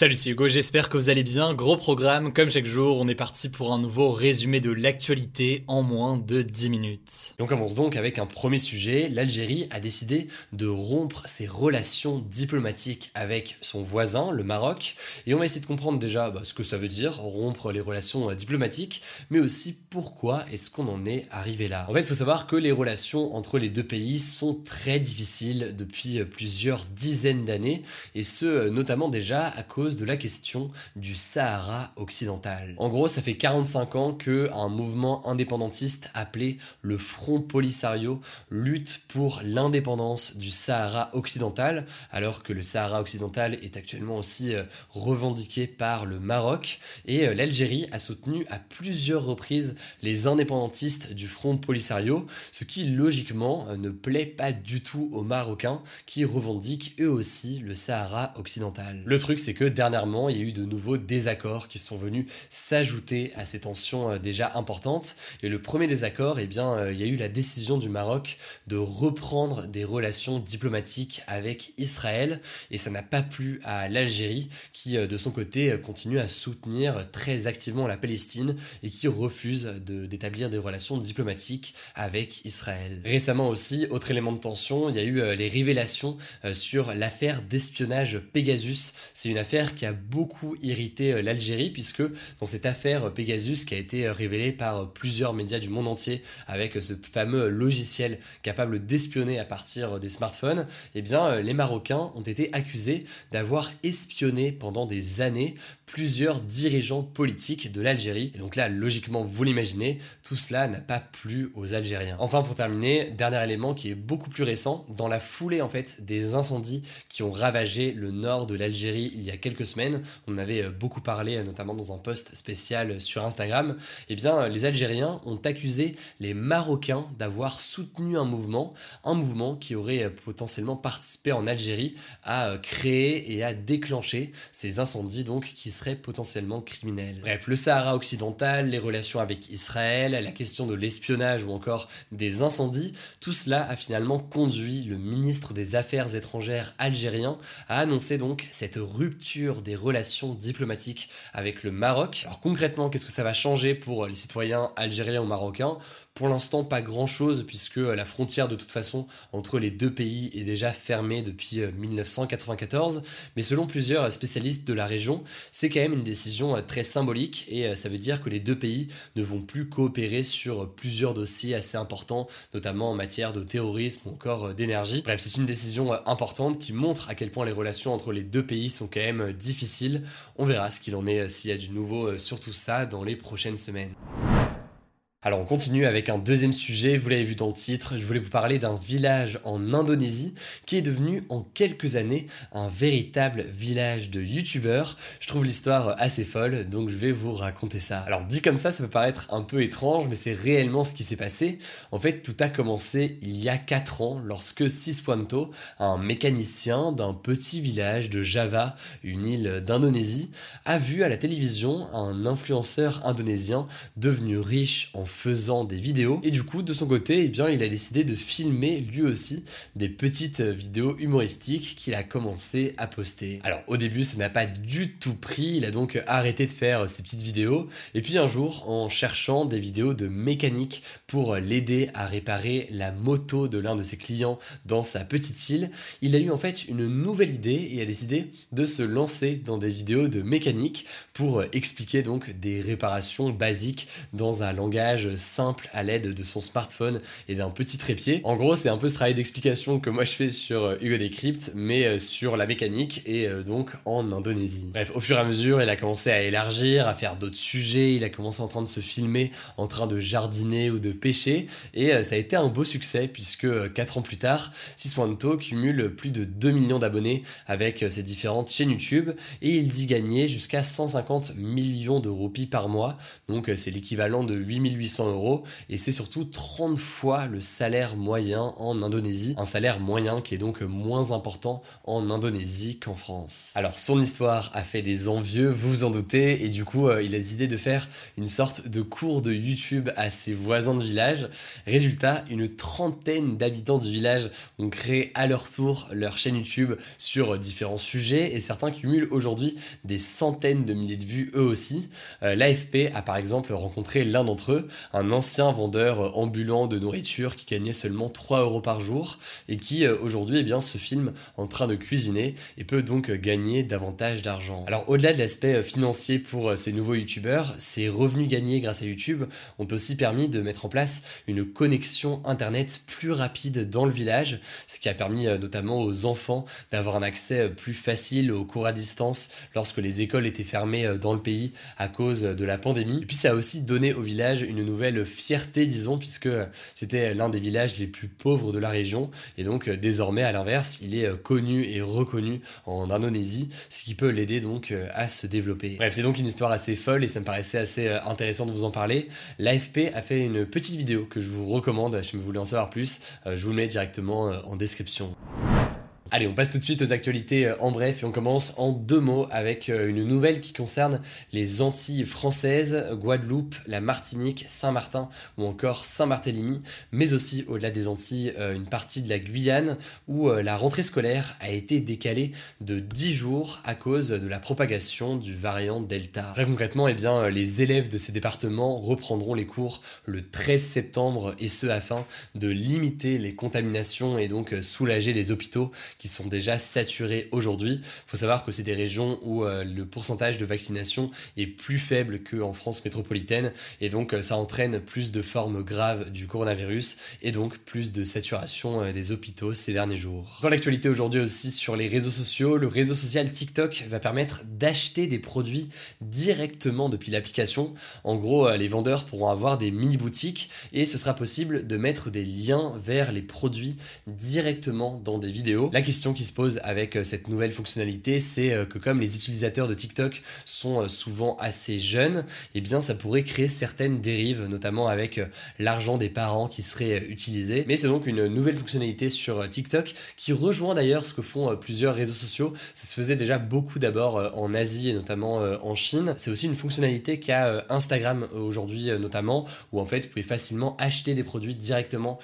Salut, c'est Hugo, j'espère que vous allez bien. Gros programme, comme chaque jour, on est parti pour un nouveau résumé de l'actualité en moins de 10 minutes. Et on commence donc avec un premier sujet. L'Algérie a décidé de rompre ses relations diplomatiques avec son voisin, le Maroc. Et on va essayer de comprendre déjà bah, ce que ça veut dire, rompre les relations euh, diplomatiques, mais aussi pourquoi est-ce qu'on en est arrivé là. En fait, il faut savoir que les relations entre les deux pays sont très difficiles depuis euh, plusieurs dizaines d'années, et ce, euh, notamment déjà à cause de la question du Sahara occidental. En gros, ça fait 45 ans que un mouvement indépendantiste appelé le Front Polisario lutte pour l'indépendance du Sahara occidental, alors que le Sahara occidental est actuellement aussi euh, revendiqué par le Maroc et euh, l'Algérie a soutenu à plusieurs reprises les indépendantistes du Front Polisario, ce qui logiquement euh, ne plaît pas du tout aux Marocains qui revendiquent eux aussi le Sahara occidental. Le truc c'est que dernièrement, il y a eu de nouveaux désaccords qui sont venus s'ajouter à ces tensions euh, déjà importantes. Et le premier désaccord, eh bien, euh, il y a eu la décision du Maroc de reprendre des relations diplomatiques avec Israël. Et ça n'a pas plu à l'Algérie, qui euh, de son côté continue à soutenir très activement la Palestine et qui refuse d'établir des relations diplomatiques avec Israël. Récemment aussi, autre élément de tension, il y a eu les révélations sur l'affaire d'espionnage Pegasus. C'est une affaire qui a beaucoup irrité euh, l'Algérie, puisque dans cette affaire euh, Pegasus, qui a été euh, révélée par plusieurs médias du monde entier, avec ce fameux logiciel capable d'espionner à partir des smartphones, eh bien, les Marocains ont été accusés d'avoir espionné pendant des années plusieurs dirigeants politiques de l'Algérie. Donc là, logiquement, vous l'imaginez, tout cela n'a pas plu aux Algériens. Enfin, pour terminer, dernier élément qui est beaucoup plus récent, dans la foulée en fait des incendies qui ont ravagé le nord de l'Algérie il y a quelques semaines, on avait euh, beaucoup parlé euh, notamment dans un post spécial sur Instagram, eh bien euh, les Algériens ont accusé les Marocains d'avoir soutenu un mouvement, un mouvement qui aurait potentiellement participé en Algérie à créer et à déclencher ces incendies donc qui seraient potentiellement criminels. Bref, le Sahara occidental, les relations avec Israël, la question de l'espionnage ou encore des incendies, tout cela a finalement conduit le ministre des Affaires étrangères algérien à annoncer donc cette rupture des relations diplomatiques avec le Maroc. Alors concrètement, qu'est-ce que ça va changer pour les citoyens algériens ou marocains? Pour l'instant, pas grand-chose puisque la frontière de toute façon entre les deux pays est déjà fermée depuis 1994. Euh, Mais selon plusieurs spécialistes de la région, c'est quand même une décision euh, très symbolique et euh, ça veut dire que les deux pays ne vont plus coopérer sur plusieurs dossiers assez importants, notamment en matière de terrorisme ou encore d'énergie. Bref, c'est une décision importante qui montre à quel point les relations entre les deux pays sont quand même difficiles. On verra ce qu'il en est s'il y a du nouveau sur tout ça dans les prochaines semaines. Alors on continue avec un deuxième sujet, vous l'avez vu dans le titre, je voulais vous parler d'un village en Indonésie qui est devenu en quelques années un véritable village de youtubeurs. Je trouve l'histoire assez folle, donc je vais vous raconter ça. Alors dit comme ça, ça peut paraître un peu étrange, mais c'est réellement ce qui s'est passé. En fait, tout a commencé il y a 4 ans lorsque Siswanto, un mécanicien d'un petit village de Java, une île d'Indonésie, a vu à la télévision un influenceur indonésien devenu riche en faisant des vidéos. Et du coup, de son côté, eh bien, il a décidé de filmer lui aussi des petites vidéos humoristiques qu'il a commencé à poster. Alors au début, ça n'a pas du tout pris, il a donc arrêté de faire ces petites vidéos. Et puis un jour, en cherchant des vidéos de mécanique pour l'aider à réparer la moto de l'un de ses clients dans sa petite île, il a eu en fait une nouvelle idée et a décidé de se lancer dans des vidéos de mécanique pour expliquer donc des réparations basiques dans un langage simples à l'aide de son smartphone et d'un petit trépied. En gros, c'est un peu ce travail d'explication que moi je fais sur euh, Hugo Decrypt, mais euh, sur la mécanique et euh, donc en Indonésie. Bref, au fur et à mesure, il a commencé à élargir, à faire d'autres sujets, il a commencé en train de se filmer en train de jardiner ou de pêcher, et ça a été un beau succès puisque 4 ans plus tard, Siswanto cumule plus de 2 millions d'abonnés avec ses différentes chaînes YouTube, et il dit gagner jusqu'à 150 millions de roupies par mois, donc c'est l'équivalent de 8800 euros, et c'est surtout 30 fois le salaire moyen en Indonésie, un salaire moyen qui est donc moins important en Indonésie qu'en France. Alors son histoire a fait des envieux, vous vous en doutez, et du coup euh, il a décidé de faire une sorte de cours de YouTube à ses voisins de village. Résultat, une trentaine d'habitants du village ont créé à leur tour leur chaîne YouTube sur différents sujets, et certains cumulent aujourd'hui des centaines de milliers de vues eux aussi. Euh, L'AFP a par exemple rencontré l'un d'entre eux, un ancien vendeur ambulant de nourriture qui gagnait seulement 3 euros par jour et qui euh, aujourd'hui eh bien, se filme en train de cuisiner et peut donc gagner davantage d'argent. Alors au-delà de l'aspect euh, financier pour euh, ces nouveaux youtubeurs, ces revenus gagnés grâce à YouTube ont aussi permis de mettre en place une connexion internet plus rapide dans le village, ce qui a permis notamment aux enfants d'avoir un accès plus facile aux cours à distance lorsque les écoles étaient fermées dans le pays à cause de la pandémie. Et puis ça a aussi donné au village une nouvelle fierté, disons, puisque c'était l'un des villages les plus pauvres de la région et donc désormais à l'inverse, il est euh, connu et reconnu en Indonésie, ce qui peut l'aider donc euh, à se développer. Bref, c'est donc une histoire assez folle et ça me paraissait assez euh, intéressant de vous en parler. L'AFP a fait une petite vidéo que je vous recommande si vous voulez en savoir plus. Je vous le mets directement en description. Allez, on passe tout de suite aux actualités euh, en bref et on commence en deux mots avec euh, une nouvelle qui concerne les Antilles françaises, Guadeloupe, la Martinique, Saint-Martin ou encore Saint-Barthélemy, mais aussi au-delà des Antilles, euh, une partie de la Guyane où la rentrée scolaire a été décalée de 10 jours à cause de la propagation du variant Delta. Très concrètement, eh bien, les élèves de ces départements reprendront les cours le 13 septembre et ce afin de limiter les contaminations et donc soulager les hôpitaux qui sont déjà saturés aujourd'hui. Il faut savoir que c'est des régions où euh, le pourcentage de vaccination est plus faible qu'en France métropolitaine et donc euh, ça entraîne plus de formes graves du coronavirus et donc plus de saturation euh, des hôpitaux ces derniers jours. Dans l'actualité aujourd'hui aussi sur les réseaux sociaux, le réseau social TikTok va permettre d'acheter des produits directement depuis l'application. En gros, les vendeurs pourront avoir des mini-boutiques et ce sera possible de mettre des liens vers les produits directement dans des vidéos question qui se pose avec euh, cette nouvelle fonctionnalité, c'est euh, que comme les utilisateurs de TikTok sont euh, souvent assez jeunes, eh bien ça pourrait créer certaines dérives, notamment avec l'argent des parents qui serait utilisé. Mais c'est donc une nouvelle fonctionnalité sur TikTok qui rejoint d'ailleurs ce que font plusieurs réseaux sociaux. Ça se faisait déjà beaucoup d'abord en Asie et notamment en Chine. C'est aussi une fonctionnalité qu'a Instagram aujourd'hui notamment, où en fait vous pouvez facilement acheter des produits directement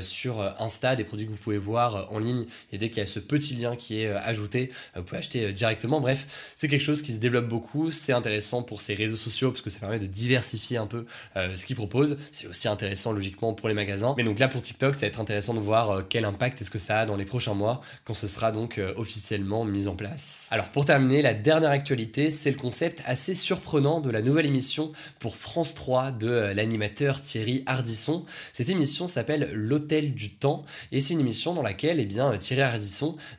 sur Insta, des produits que vous pouvez voir en ligne et dès qu'il y a ce petit lien qui est euh, ajouté, euh, vous pouvez acheter euh, directement. Bref, c'est quelque chose qui se développe beaucoup, c'est intéressant pour ces réseaux sociaux parce que ça permet de diversifier un peu ce qu'ils proposent. C'est aussi intéressant logiquement pour les magasins. Mais donc là pour TikTok, ça va être intéressant de voir quel impact est-ce que ça a dans les prochains mois quand ce sera donc officiellement mis en place. Alors pour terminer, la dernière actualité, c'est le concept assez surprenant de la nouvelle émission pour France 3 de l'animateur Thierry Hardisson. Cette émission s'appelle L'Hôtel du Temps et c'est une émission dans laquelle eh bien, Thierry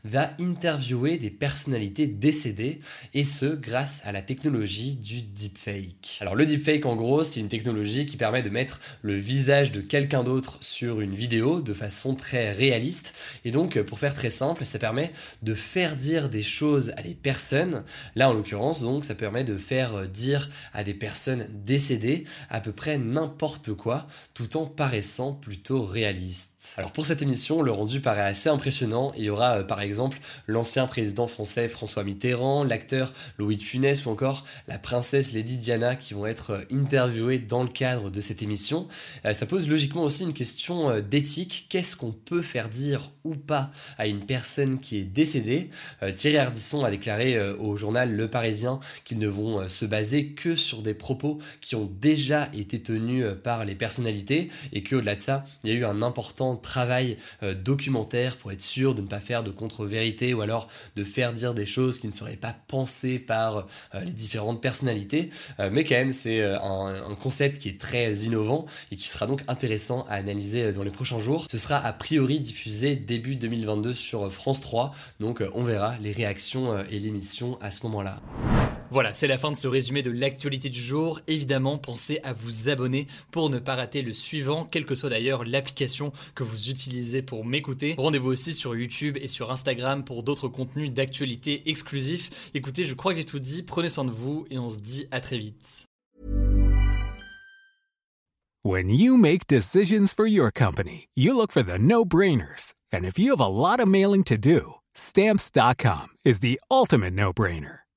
Va interviewer des personnalités décédées, et ce grâce à la technologie du deepfake. Alors le deepfake en gros c'est une technologie qui permet de mettre le visage de quelqu'un d'autre sur une vidéo de façon très réaliste, et donc pour faire très simple ça permet de faire dire des choses à des personnes, là en l'occurrence donc ça permet de faire dire à des personnes décédées à peu près n'importe quoi, tout en paraissant plutôt réaliste. Alors pour cette émission, le rendu paraît assez impressionnant. Il y aura euh, par exemple l'ancien président français François Mitterrand, l'acteur Louis de Funès ou encore la princesse Lady Diana qui vont être euh, interviewés dans le cadre de cette émission. Euh, ça pose logiquement aussi une question d'éthique. Qu'est-ce qu'on peut faire dire ou pas à une personne qui est décédée? Thierry Ardisson a déclaré au journal Le Parisien qu'ils ne vont se baser que sur des propos qui ont déjà été tenus par les personnalités et qu'au-delà de ça, il y a eu un important travail euh, documentaire pour être sûr de ne pas faire de contre-vérité ou alors de faire dire des choses qui ne seraient pas pensées par euh, les différentes personnalités. mais quand même, c'est un, concept qui est très innovant et qui sera donc intéressant à analyser dans les prochains jours. Ce sera a priori diffusé début 2022 sur France 3, donc on verra les réactions et l'émission à ce moment-là. Voilà, c'est la fin de ce résumé de l'actualité du jour. Évidemment, pensez à vous abonner pour ne pas rater le suivant, quelle que soit d'ailleurs l'application que vous utilisez pour m'écouter. Rendez-vous aussi sur YouTube et sur Instagram pour d'autres contenus d'actualité exclusifs. Écoutez, je crois que j'ai tout dit, prenez soin de vous et on se dit à très vite. When you make decisions for your company, you look for the no-brainers. And if you have a lot of mailing to do, stamps.com is the ultimate no-brainer.